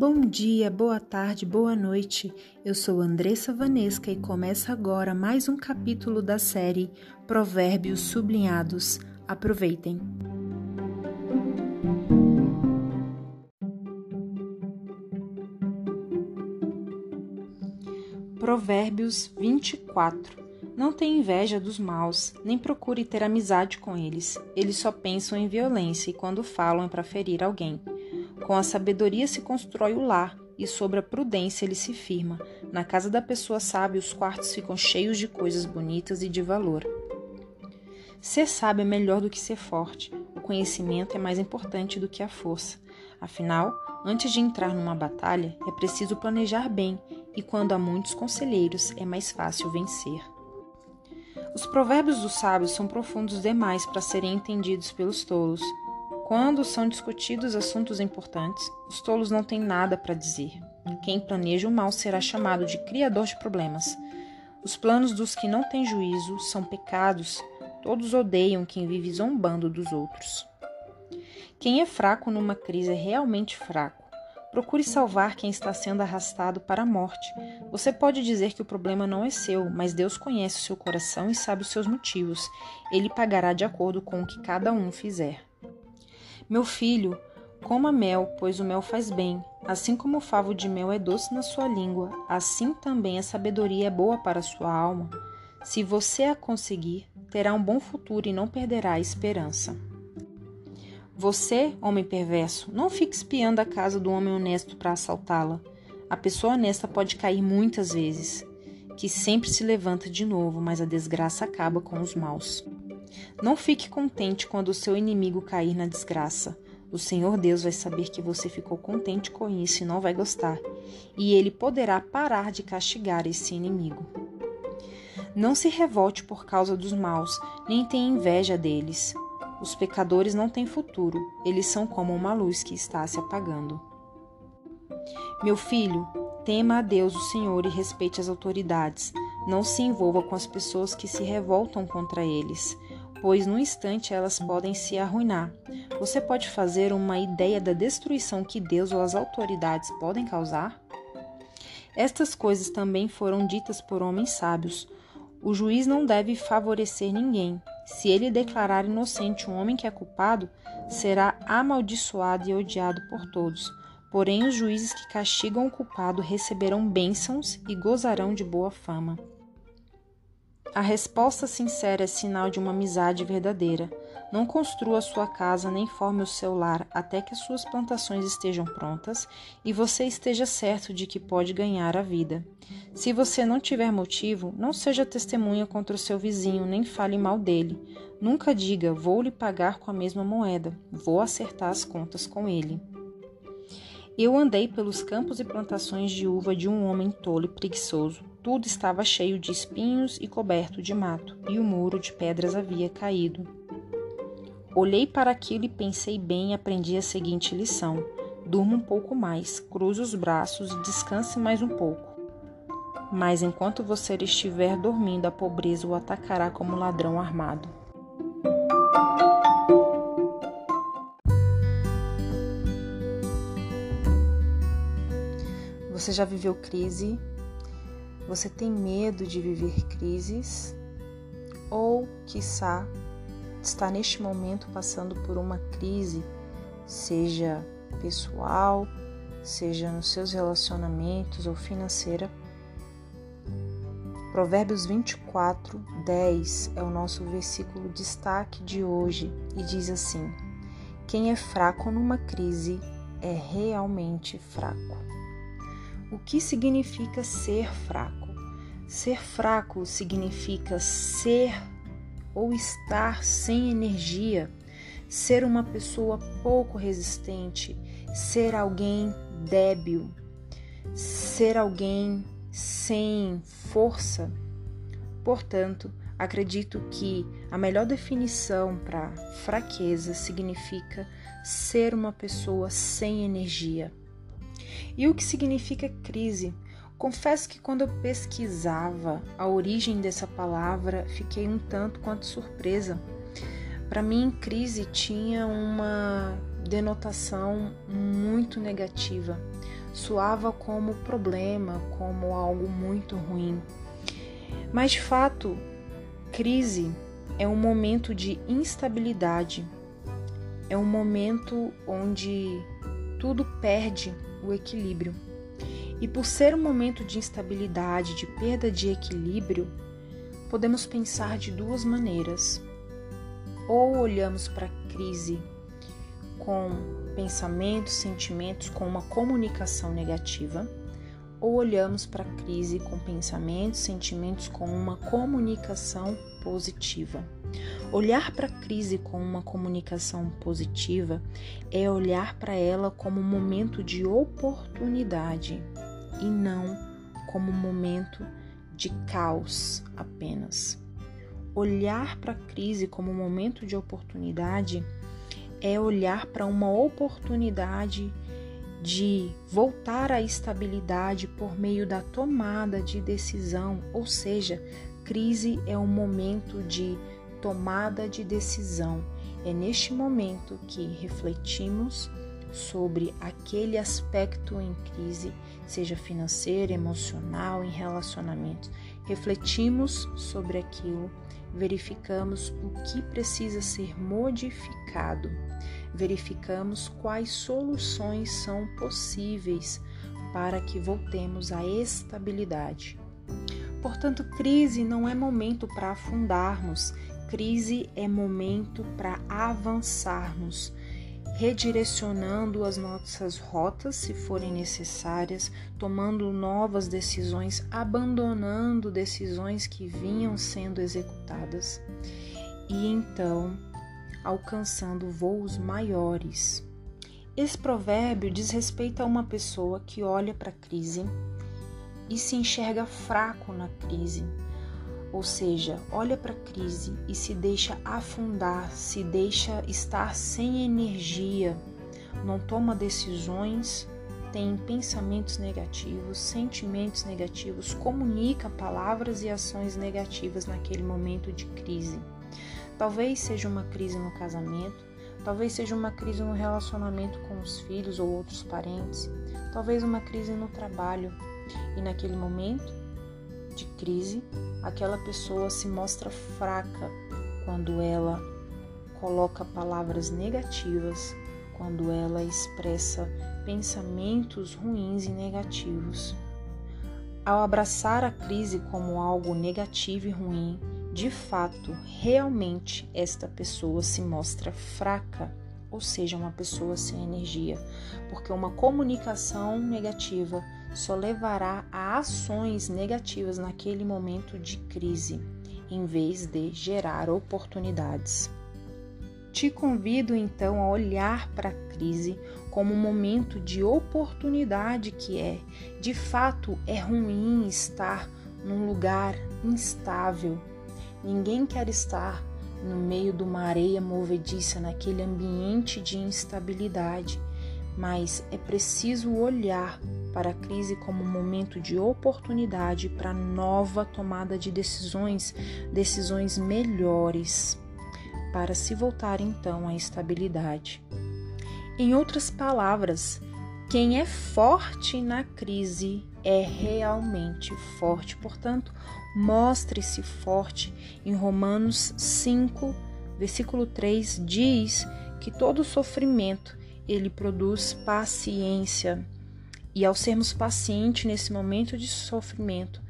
Bom dia, boa tarde, boa noite. Eu sou Andressa Vanesca e começa agora mais um capítulo da série Provérbios Sublinhados. Aproveitem. Provérbios 24 Não tenha inveja dos maus, nem procure ter amizade com eles. Eles só pensam em violência e quando falam é para ferir alguém. Com a sabedoria se constrói o lar, e sobre a prudência ele se firma. Na casa da pessoa sábia, os quartos ficam cheios de coisas bonitas e de valor. Ser sábio é melhor do que ser forte. O conhecimento é mais importante do que a força. Afinal, antes de entrar numa batalha, é preciso planejar bem, e quando há muitos conselheiros, é mais fácil vencer. Os provérbios dos sábios são profundos demais para serem entendidos pelos tolos. Quando são discutidos assuntos importantes, os tolos não têm nada para dizer. Quem planeja o mal será chamado de criador de problemas. Os planos dos que não têm juízo são pecados. Todos odeiam quem vive zombando dos outros. Quem é fraco numa crise é realmente fraco. Procure salvar quem está sendo arrastado para a morte. Você pode dizer que o problema não é seu, mas Deus conhece o seu coração e sabe os seus motivos. Ele pagará de acordo com o que cada um fizer. Meu filho, coma mel, pois o mel faz bem. Assim como o favo de mel é doce na sua língua, assim também a sabedoria é boa para a sua alma. Se você a conseguir, terá um bom futuro e não perderá a esperança. Você, homem perverso, não fique espiando a casa do homem honesto para assaltá-la. A pessoa honesta pode cair muitas vezes, que sempre se levanta de novo, mas a desgraça acaba com os maus. Não fique contente quando o seu inimigo cair na desgraça. O Senhor Deus vai saber que você ficou contente com isso e não vai gostar, e ele poderá parar de castigar esse inimigo. Não se revolte por causa dos maus, nem tenha inveja deles. Os pecadores não têm futuro, eles são como uma luz que está se apagando. Meu filho, tema a Deus, o Senhor, e respeite as autoridades. Não se envolva com as pessoas que se revoltam contra eles pois no instante elas podem se arruinar. Você pode fazer uma ideia da destruição que Deus ou as autoridades podem causar? Estas coisas também foram ditas por homens sábios. O juiz não deve favorecer ninguém. Se ele declarar inocente um homem que é culpado, será amaldiçoado e odiado por todos. Porém, os juízes que castigam o culpado receberão bênçãos e gozarão de boa fama. A resposta sincera é sinal de uma amizade verdadeira. Não construa sua casa nem forme o seu lar até que as suas plantações estejam prontas e você esteja certo de que pode ganhar a vida. Se você não tiver motivo, não seja testemunha contra o seu vizinho nem fale mal dele. Nunca diga: vou lhe pagar com a mesma moeda, vou acertar as contas com ele. Eu andei pelos campos e plantações de uva de um homem tolo e preguiçoso. Tudo estava cheio de espinhos e coberto de mato, e o muro de pedras havia caído. Olhei para aquilo e pensei bem e aprendi a seguinte lição: durma um pouco mais, cruze os braços e descanse mais um pouco. Mas enquanto você estiver dormindo, a pobreza o atacará como ladrão armado. Você já viveu crise? Você tem medo de viver crises? Ou, quiçá, está neste momento passando por uma crise, seja pessoal, seja nos seus relacionamentos ou financeira? Provérbios 24, 10 é o nosso versículo destaque de hoje e diz assim: Quem é fraco numa crise é realmente fraco. O que significa ser fraco? Ser fraco significa ser ou estar sem energia, ser uma pessoa pouco resistente, ser alguém débil, ser alguém sem força. Portanto, acredito que a melhor definição para fraqueza significa ser uma pessoa sem energia. E o que significa crise? Confesso que quando eu pesquisava a origem dessa palavra, fiquei um tanto quanto surpresa. Para mim, crise tinha uma denotação muito negativa. Soava como problema, como algo muito ruim. Mas de fato, crise é um momento de instabilidade, é um momento onde tudo perde o equilíbrio. E por ser um momento de instabilidade, de perda de equilíbrio, podemos pensar de duas maneiras. Ou olhamos para a crise com pensamentos, sentimentos, com uma comunicação negativa, ou olhamos para a crise com pensamentos, sentimentos, com uma comunicação positiva. Olhar para a crise com uma comunicação positiva é olhar para ela como um momento de oportunidade e não como um momento de caos apenas. Olhar para a crise como um momento de oportunidade é olhar para uma oportunidade de voltar à estabilidade por meio da tomada de decisão, ou seja, crise é um momento de tomada de decisão. É neste momento que refletimos sobre aquele aspecto em crise, seja financeiro, emocional, em relacionamentos. Refletimos sobre aquilo, verificamos o que precisa ser modificado, verificamos quais soluções são possíveis para que voltemos à estabilidade. Portanto, crise não é momento para afundarmos, crise é momento para avançarmos, redirecionando as nossas rotas se forem necessárias, tomando novas decisões, abandonando decisões que vinham sendo executadas e então alcançando voos maiores. Esse provérbio diz respeito a uma pessoa que olha para a crise e se enxerga fraco na crise, ou seja, olha para a crise e se deixa afundar, se deixa estar sem energia, não toma decisões, tem pensamentos negativos, sentimentos negativos, comunica palavras e ações negativas naquele momento de crise. Talvez seja uma crise no casamento, talvez seja uma crise no relacionamento com os filhos ou outros parentes, talvez uma crise no trabalho. E naquele momento, de crise, aquela pessoa se mostra fraca quando ela coloca palavras negativas, quando ela expressa pensamentos ruins e negativos. Ao abraçar a crise como algo negativo e ruim, de fato, realmente esta pessoa se mostra fraca, ou seja, uma pessoa sem energia, porque uma comunicação negativa só levará a ações negativas naquele momento de crise, em vez de gerar oportunidades. Te convido então a olhar para a crise como um momento de oportunidade que é. De fato, é ruim estar num lugar instável. Ninguém quer estar no meio de uma areia movediça, naquele ambiente de instabilidade mas é preciso olhar para a crise como um momento de oportunidade para nova tomada de decisões, decisões melhores, para se voltar então à estabilidade. Em outras palavras, quem é forte na crise é realmente forte. Portanto, mostre-se forte. Em Romanos 5, versículo 3 diz que todo sofrimento ele produz paciência. E ao sermos pacientes nesse momento de sofrimento,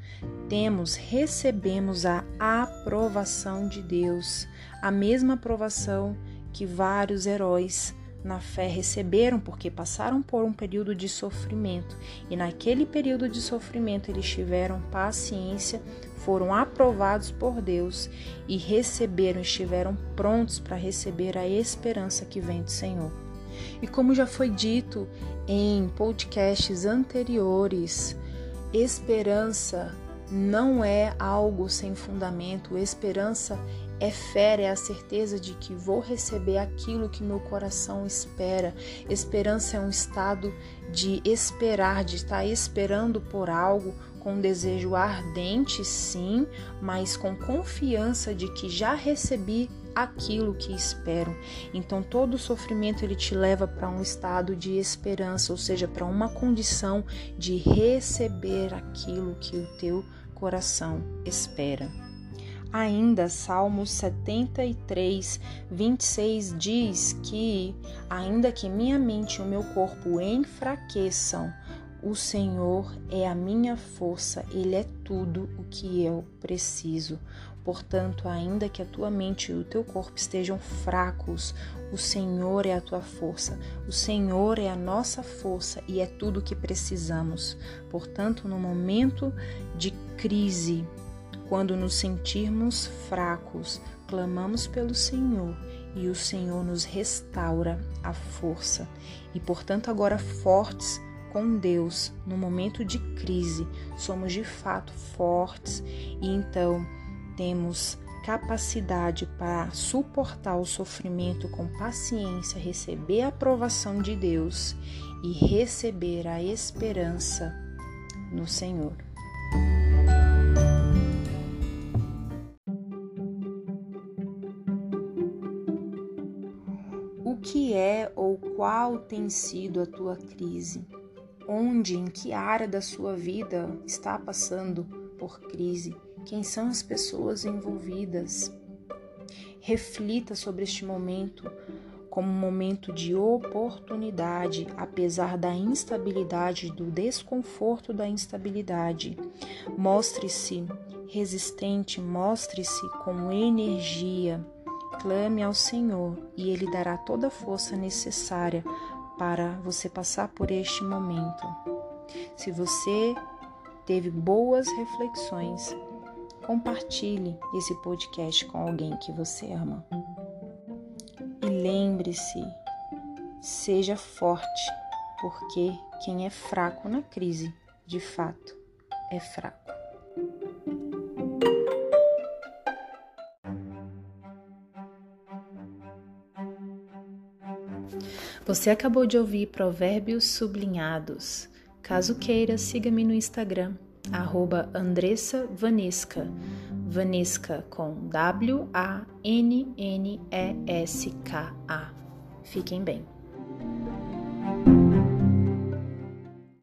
temos, recebemos a aprovação de Deus, a mesma aprovação que vários heróis na fé receberam porque passaram por um período de sofrimento e naquele período de sofrimento eles tiveram paciência, foram aprovados por Deus e receberam, estiveram prontos para receber a esperança que vem do Senhor. E como já foi dito em podcasts anteriores, esperança não é algo sem fundamento, esperança é fé, é a certeza de que vou receber aquilo que meu coração espera. Esperança é um estado de esperar, de estar esperando por algo, com desejo ardente, sim, mas com confiança de que já recebi aquilo que esperam. Então todo sofrimento ele te leva para um estado de esperança, ou seja, para uma condição de receber aquilo que o teu coração espera. Ainda Salmos 73, 26 diz que, ainda que minha mente e o meu corpo enfraqueçam, o Senhor é a minha força, Ele é tudo o que eu preciso. Portanto, ainda que a tua mente e o teu corpo estejam fracos, o Senhor é a tua força, o Senhor é a nossa força e é tudo o que precisamos. Portanto, no momento de crise, quando nos sentirmos fracos, clamamos pelo Senhor e o Senhor nos restaura a força. E, portanto, agora fortes com Deus no momento de crise, somos de fato fortes e então temos capacidade para suportar o sofrimento com paciência, receber a aprovação de Deus e receber a esperança no Senhor. O que é ou qual tem sido a tua crise? onde, em que área da sua vida está passando por crise, quem são as pessoas envolvidas. Reflita sobre este momento como um momento de oportunidade, apesar da instabilidade, do desconforto da instabilidade. Mostre-se resistente, mostre-se com energia. Clame ao Senhor e Ele dará toda a força necessária para você passar por este momento. Se você teve boas reflexões, compartilhe esse podcast com alguém que você ama. E lembre-se, seja forte, porque quem é fraco na crise, de fato, é fraco. Você acabou de ouvir Provérbios Sublinhados. Caso queira, siga-me no Instagram, arroba Andressa Vanesca. Vanesca com W-A-N-N-E-S-K-A. Fiquem bem.